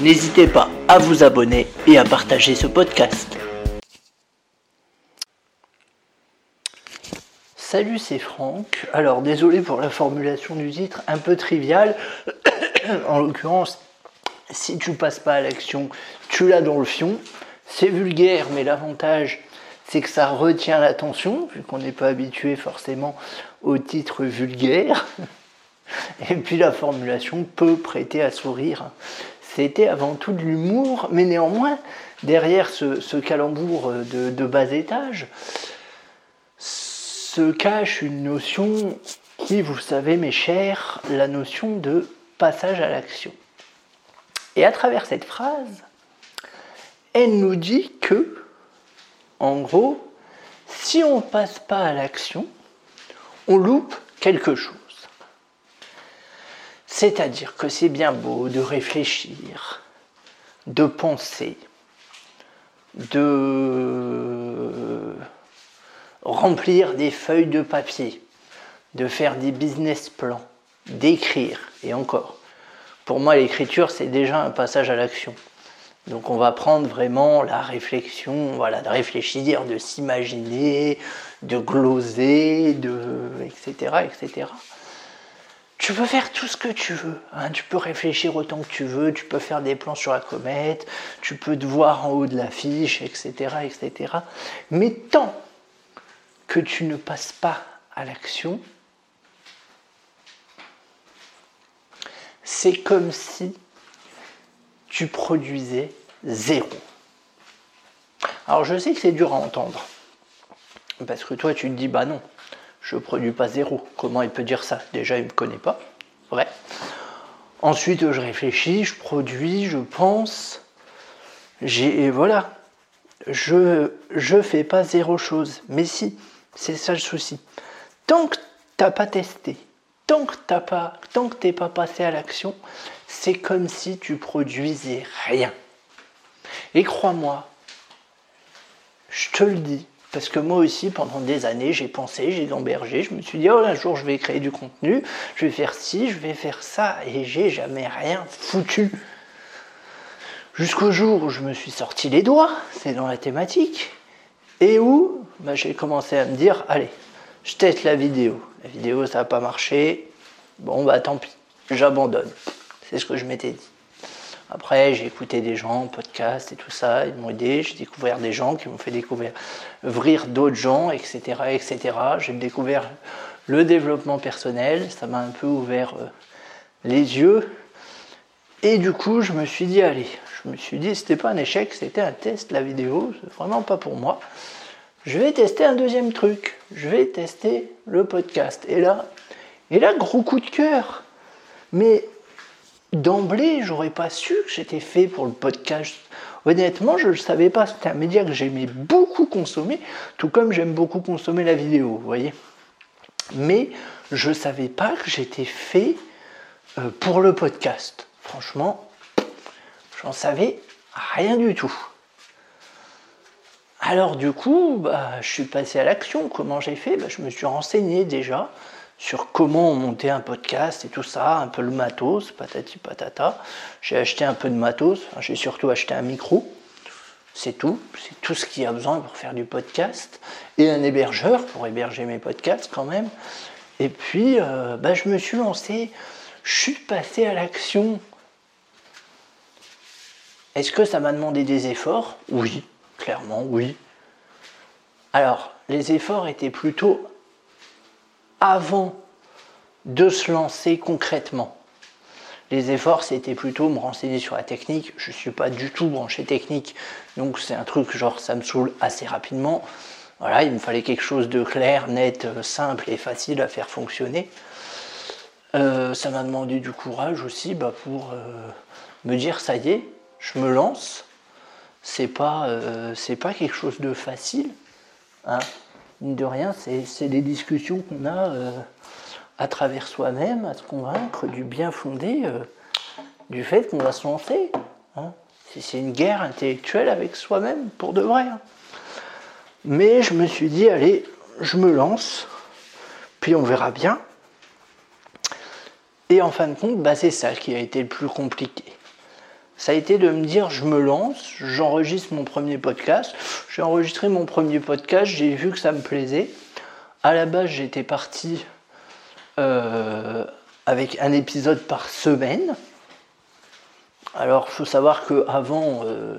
N'hésitez pas à vous abonner et à partager ce podcast. Salut, c'est Franck. Alors, désolé pour la formulation du titre, un peu trivial. en l'occurrence, si tu passes pas à l'action, tu l'as dans le fion. C'est vulgaire, mais l'avantage, c'est que ça retient l'attention, vu qu'on n'est pas habitué forcément au titre vulgaire. Et puis la formulation peut prêter à sourire c'était avant tout de l'humour, mais néanmoins, derrière ce, calembour de, bas étage, se cache une notion qui, vous savez, mes chers, la notion de passage à l'action. Et à travers cette phrase, elle nous dit que, en gros, si on ne passe pas à l'action, on loupe quelque chose. C'est-à-dire que c'est bien beau de réfléchir, de penser, de remplir des feuilles de papier, de faire des business plans, d'écrire, et encore. Pour moi, l'écriture, c'est déjà un passage à l'action. Donc on va prendre vraiment la réflexion, voilà, de réfléchir, de s'imaginer, de gloser, de, etc., etc tu peux faire tout ce que tu veux. Hein. Tu peux réfléchir autant que tu veux, tu peux faire des plans sur la comète, tu peux te voir en haut de l'affiche, etc., etc. Mais tant que tu ne passes pas à l'action, c'est comme si tu produisais zéro. Alors je sais que c'est dur à entendre, parce que toi tu te dis bah non, je produis pas zéro. Comment il peut dire ça? Déjà, il me connaît pas. Vrai. Ensuite, je réfléchis, je produis, je pense. Et voilà. Je je fais pas zéro chose. Mais si, c'est ça le souci. Tant que t'as pas testé, tant que t'as pas, pas passé à l'action, c'est comme si tu produisais rien. Et crois-moi, je te le dis, parce que moi aussi, pendant des années, j'ai pensé, j'ai gambergé, je me suis dit, oh, un jour, je vais créer du contenu, je vais faire ci, je vais faire ça, et j'ai jamais rien foutu. Jusqu'au jour où je me suis sorti les doigts, c'est dans la thématique, et où bah, j'ai commencé à me dire, allez, je teste la vidéo. La vidéo, ça n'a pas marché, bon, bah tant pis, j'abandonne. C'est ce que je m'étais dit. Après, j'ai écouté des gens, podcasts et tout ça, ils m'ont aidé. J'ai découvert des gens qui m'ont fait découvrir d'autres gens, etc., etc. J'ai découvert le développement personnel, ça m'a un peu ouvert euh, les yeux. Et du coup, je me suis dit, allez, je me suis dit, c'était pas un échec, c'était un test, la vidéo, c'est vraiment pas pour moi. Je vais tester un deuxième truc, je vais tester le podcast. Et là, et là, gros coup de cœur. Mais d'emblée, j'aurais pas su que j'étais fait pour le podcast. Honnêtement, je ne le savais pas. C'était un média que j'aimais beaucoup consommer, tout comme j'aime beaucoup consommer la vidéo, vous voyez. Mais je ne savais pas que j'étais fait euh, pour le podcast. Franchement, j'en savais rien du tout. Alors du coup, bah, je suis passé à l'action. Comment j'ai fait? Bah, Je me suis renseigné déjà sur comment monter un podcast et tout ça, un peu le matos, patati patata. J'ai acheté un peu de matos, j'ai surtout acheté un micro, c'est tout, c'est tout ce qu'il y a besoin pour faire du podcast, et un hébergeur pour héberger mes podcasts quand même. Et puis, euh, bah, je me suis lancé, je suis passé à l'action. Est-ce que ça m'a demandé des efforts? Oui, clairement, oui. Alors, les efforts étaient plutôt avant de se lancer concrètement. Les efforts, c'était plutôt me renseigner sur la technique. Je ne suis pas du tout branché technique, donc c'est un truc genre ça me saoule assez rapidement. Voilà, il me fallait quelque chose de clair, net, simple et facile à faire fonctionner. Euh, ça m'a demandé du courage aussi bah, pour euh, me dire ça y est, je me lance. c'est pas, euh, pas quelque chose de facile. Hein. De rien, c'est des discussions qu'on a euh, à travers soi-même, à se convaincre du bien fondé euh, du fait qu'on va se lancer. Hein. C'est une guerre intellectuelle avec soi-même, pour de vrai. Hein. Mais je me suis dit, allez, je me lance, puis on verra bien. Et en fin de compte, bah, c'est ça qui a été le plus compliqué ça a été de me dire je me lance, j'enregistre mon premier podcast. J'ai enregistré mon premier podcast, j'ai vu que ça me plaisait. À la base, j'étais parti euh, avec un épisode par semaine. Alors, il faut savoir que avant, euh,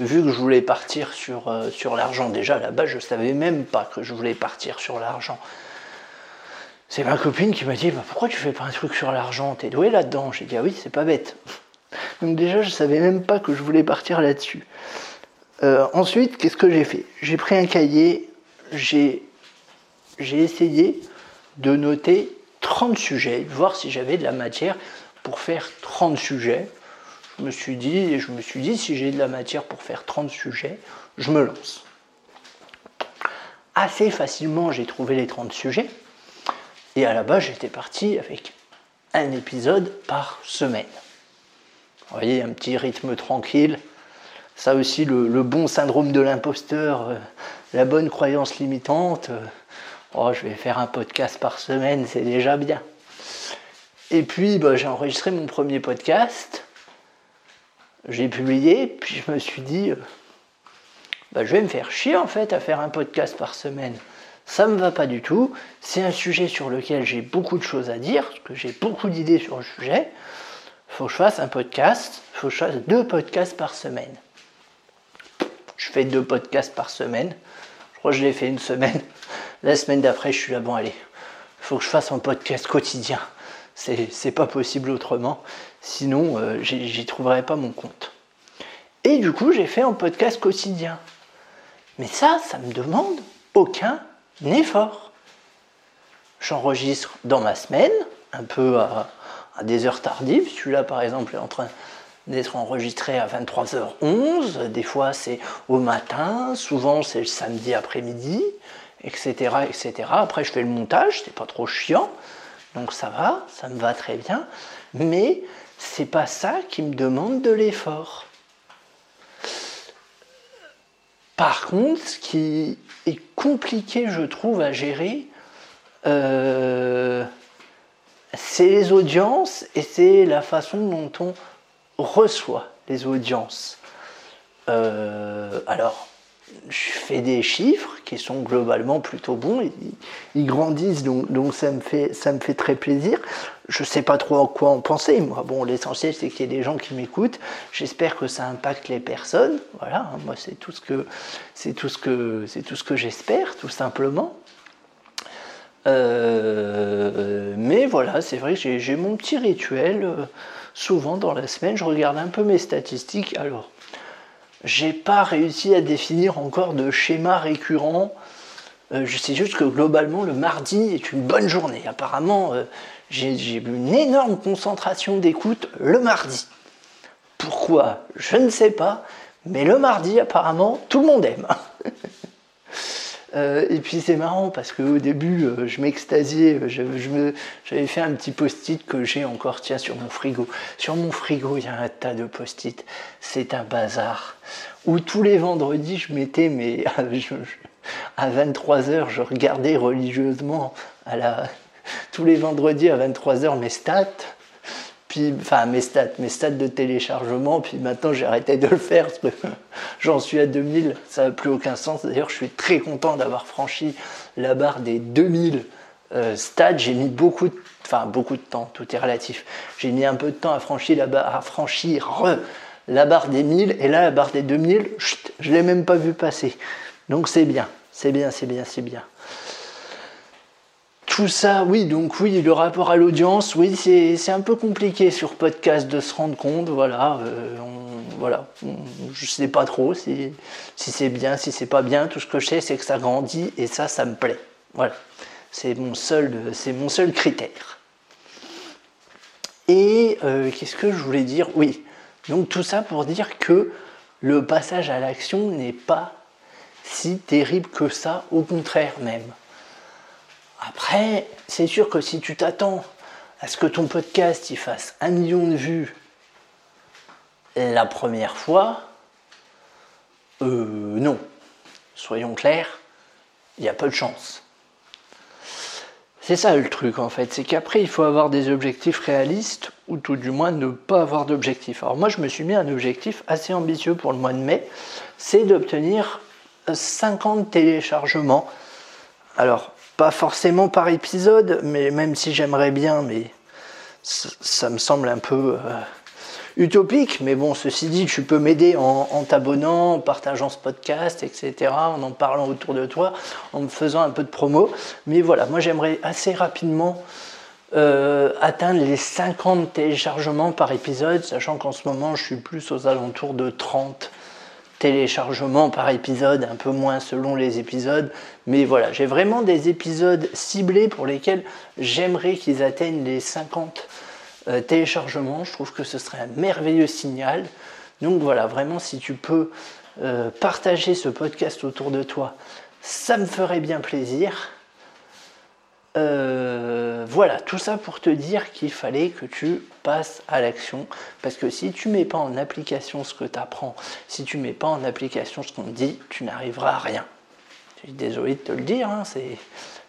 vu que je voulais partir sur, euh, l'argent, déjà à la base, je ne savais même pas que je voulais partir sur l'argent. C'est ma copine qui m'a dit bah, Pourquoi tu fais pas un truc sur l'argent? T'es doué là-dedans J'ai dit Ah oui, c'est pas bête. Donc déjà, je ne savais même pas que je voulais partir là-dessus. Euh, ensuite, qu'est-ce que j'ai fait? J'ai pris un cahier, j'ai essayé de noter 30 sujets, voir si j'avais de la matière pour faire 30 sujets. Je me suis dit, je me suis dit, si j'ai de la matière pour faire 30 sujets, je me lance. Assez facilement, j'ai trouvé les 30 sujets. Et à la base, j'étais parti avec un épisode par semaine. Vous voyez, un petit rythme tranquille. Ça aussi, le, bon syndrome de l'imposteur, euh, la bonne croyance limitante. Euh, oh, je vais faire un podcast par semaine, c'est déjà bien. Et puis, bah, j'ai enregistré mon premier podcast. J'ai publié, puis je me suis dit, euh, bah, je vais me faire chier en fait à faire un podcast par semaine. Ça me va pas du tout. C'est un sujet sur lequel j'ai beaucoup de choses à dire, parce que j'ai beaucoup d'idées sur le sujet faut que je fasse un podcast, il faut que je fasse deux podcasts par semaine. Je fais deux podcasts par semaine. Je crois que je l'ai fait une semaine. La semaine d'après, je suis là, bon, allez, faut que je fasse un podcast quotidien. C'est pas possible autrement. Sinon, euh, j'y trouverai pas mon compte. Et du coup, j'ai fait un podcast quotidien. Mais ça, ça me demande aucun effort. J'enregistre dans ma semaine, un peu à, des heures tardives. Celui-là, par exemple, est en train d'être enregistré à 23h11. Des fois, c'est au matin. Souvent, c'est le samedi après-midi, etc., etc. Après, je fais le montage. C'est pas trop chiant. Donc ça va, ça me va très bien. Mais c'est pas ça qui me demande de l'effort. Par contre, ce qui est compliqué, je trouve, à gérer, euh, c'est les audiences et c'est la façon dont on reçoit les audiences. Euh, alors, je fais des chiffres qui sont globalement plutôt bons, ils, grandissent, donc, ça, me fait, ça me fait très plaisir. Je ne sais pas trop à quoi en penser, moi. Bon, l'essentiel, c'est qu'il y ait des gens qui m'écoutent. J'espère que ça impacte les personnes. Voilà, moi, c'est tout ce que, que, c'est tout ce que j'espère, tout simplement. Euh, mais voilà, c'est vrai que j'ai mon petit rituel. Euh, souvent dans la semaine, je regarde un peu mes statistiques. Alors, j'ai pas réussi à définir encore de schéma récurrent. Euh, je sais juste que globalement, le mardi est une bonne journée. Apparemment, j'ai une énorme concentration d'écoute le mardi. Pourquoi? Je ne sais pas. Mais le mardi, apparemment, tout le monde aime. Euh, et puis c'est marrant parce qu'au début, euh, je m'extasiais, j'avais fait un petit post-it que j'ai encore, tiens, sur mon frigo. Sur mon frigo, il y a un tas de post-it. C'est un bazar. Où tous les vendredis, je mettais mes. à 23h, je regardais religieusement à la, tous les vendredis à 23h mes stats enfin, mes stats, mes stats de téléchargement, puis maintenant j'ai arrêté de le faire parce que j'en suis à 2000, ça n'a plus aucun sens. D'ailleurs, je suis très content d'avoir franchi la barre des 2000 euh, stats. J'ai mis beaucoup de, enfin, beaucoup de temps, tout est relatif. J'ai mis un peu de temps à franchir la barre, à franchir la barre des 1000, et là, la barre des 2000, je ne l'ai même pas vu passer. Donc c'est bien, c'est bien, c'est bien, c'est bien tout ça, oui, donc oui, le rapport à l'audience, oui, c'est un peu compliqué sur podcast de se rendre compte, voilà, euh, voilà, je sais pas trop si, c'est bien, si c'est pas bien, tout ce que je sais, c'est que ça grandit et ça, ça me plaît, voilà, c'est mon seul, mon seul critère. Et euh, qu'est-ce que je voulais dire? Oui, donc tout ça pour dire que le passage à l'action n'est pas si terrible que ça, au contraire même. Après, c'est sûr que si tu t'attends à ce que ton podcast il fasse un million de vues la première fois, euh, non. Soyons clairs, il y a peu de chance. C'est ça le truc en fait, c'est qu'après il faut avoir des objectifs réalistes ou tout du moins ne pas avoir d'objectifs. Alors moi je me suis mis un objectif assez ambitieux pour le mois de mai, c'est d'obtenir 50 téléchargements. Alors pas forcément par épisode, mais même si j'aimerais bien, mais ça, me semble un peu euh, utopique, mais bon, ceci dit, tu peux m'aider en, t'abonnant, en partageant ce podcast, etc., en en parlant autour de toi, en me faisant un peu de promo. Mais voilà, moi j'aimerais assez rapidement euh, atteindre les 50 téléchargements par épisode, sachant qu'en ce moment je suis plus aux alentours de 30 téléchargements par épisode, un peu moins selon les épisodes. Mais voilà, j'ai vraiment des épisodes ciblés pour lesquels j'aimerais qu'ils atteignent les 50 euh, téléchargement. Je trouve que ce serait un merveilleux signal. Donc voilà, vraiment, si tu peux euh, partager ce podcast autour de toi, ça me ferait bien plaisir. Euh, voilà, tout ça pour te dire qu'il fallait que tu passes à l'action. Parce que si tu mets pas en application ce que tu apprends, si tu mets pas en application ce qu'on te dit, tu n'arriveras à rien. Je suis désolé de te le dire, hein,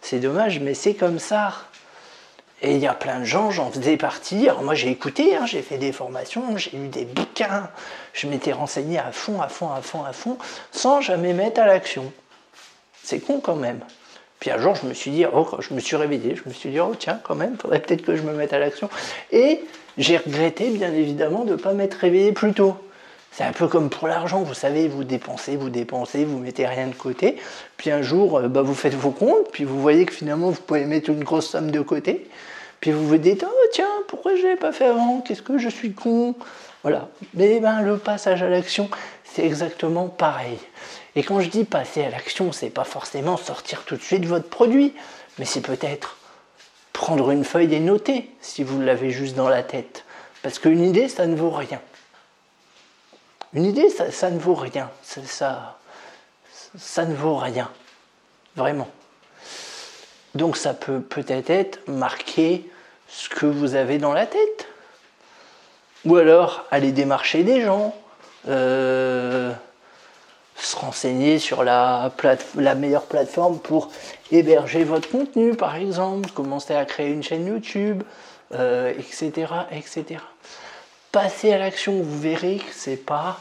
c'est dommage, mais c'est comme ça. Et il y a plein de gens, j'en faisais partie. moi j'ai écouté, hein, j'ai fait des formations, j'ai lu des bouquins, je m'étais renseigné à fond, à fond, à fond, à fond, sans jamais mettre à l'action. C'est con quand même. Puis un jour je me suis dit, oh, je me suis réveillé, je me suis dit, oh tiens, quand même, faudrait peut-être que je me mette à l'action. Et j'ai regretté bien évidemment de ne pas m'être réveillé plus tôt. C'est un peu comme pour l'argent, vous savez, vous dépensez, vous dépensez, vous mettez rien de côté, puis un jour, euh, bah, vous faites vos comptes, puis vous voyez que finalement, vous pouvez mettre une grosse somme de côté, puis vous vous dites, oh tiens, pourquoi je l'ai pas fait avant? Qu'est-ce que je suis con? Voilà. Mais ben, le passage à l'action, c'est exactement pareil. Et quand je dis passer à l'action, c'est pas forcément sortir tout de suite votre produit, mais c'est peut-être prendre une feuille et noter si vous l'avez juste dans la tête. Parce qu'une idée, ça ne vaut rien. Une idée, ça, ne vaut rien. Ça, ça ne vaut rien. Vraiment. Donc ça peut peut-être être marquer ce que vous avez dans la tête. Ou alors aller démarcher des gens, euh, se renseigner sur la, la, meilleure plateforme pour héberger votre contenu, par exemple, commencer à créer une chaîne YouTube, etc., etc. Passez à l'action, vous verrez que c'est pas,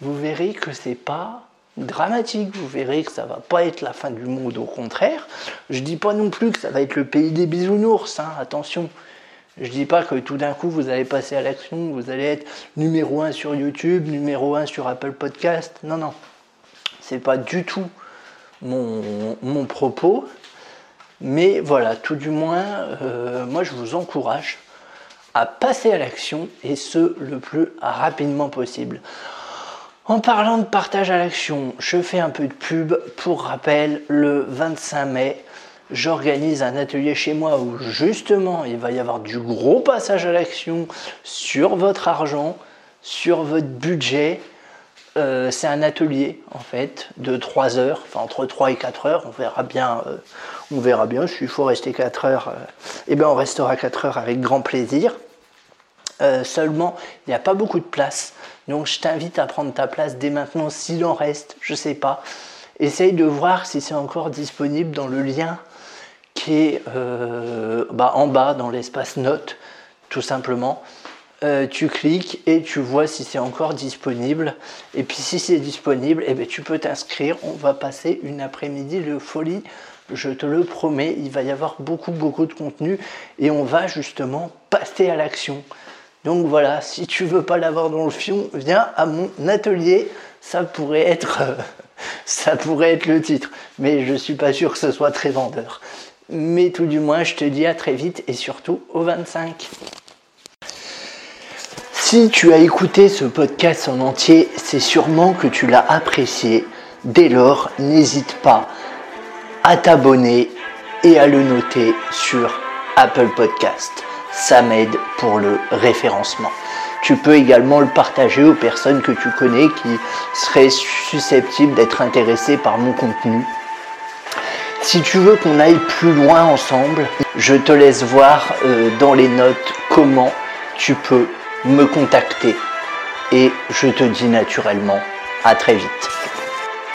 vous verrez que c'est pas dramatique. Vous verrez que ça va pas être la fin du monde, au contraire. Je dis pas non plus que ça va être le pays des bisounours, hein, attention. Je dis pas que tout d'un coup vous allez passer à l'action, vous allez être numéro 1 sur YouTube, numéro 1 sur Apple Podcast. Non, non. C'est pas du tout mon, propos. Mais voilà, tout du moins, euh, moi je vous encourage à passer à l'action et ce le plus rapidement possible. En parlant de partage à l'action, je fais un peu de pub. Pour rappel, le 25 mai, j'organise un atelier chez moi où justement il va y avoir du gros passage à l'action sur votre argent, sur votre budget. Euh, c'est un atelier en fait de 3 heures, enfin entre 3 et 4 heures, on verra bien, euh, on verra bien, s'il faut rester 4 heures, euh, eh bien on restera 4 heures avec grand plaisir. seulement, il n'y a pas beaucoup de place. Donc je t'invite à prendre ta place dès maintenant s'il en reste, je sais pas. Essaye de voir si c'est encore disponible dans le lien qui est bah, en bas dans l'espace notes, tout simplement. Euh, tu cliques et tu vois si c'est encore disponible. Et puis si c'est disponible, eh bien, tu peux t'inscrire. On va passer une après-midi de folie. Je te le promets, il va y avoir beaucoup beaucoup de contenu et on va justement passer à l'action. Donc voilà, si tu veux pas l'avoir dans le fion, viens à mon atelier. Ça pourrait être, ça pourrait être le titre, mais je suis pas sûr que ce soit très vendeur. Mais tout du moins, je te dis à très vite et surtout au 25. Si tu as écouté ce podcast en entier, c'est sûrement que tu l'as apprécié. Dès lors, n'hésite pas à t'abonner et à le noter sur Apple Podcast. Ça m'aide pour le référencement. Tu peux également le partager aux personnes que tu connais qui seraient susceptibles d'être intéressées par mon contenu. Si tu veux qu'on aille plus loin ensemble, je te laisse voir euh, dans les notes comment tu peux me contacter. Et je te dis naturellement à très vite.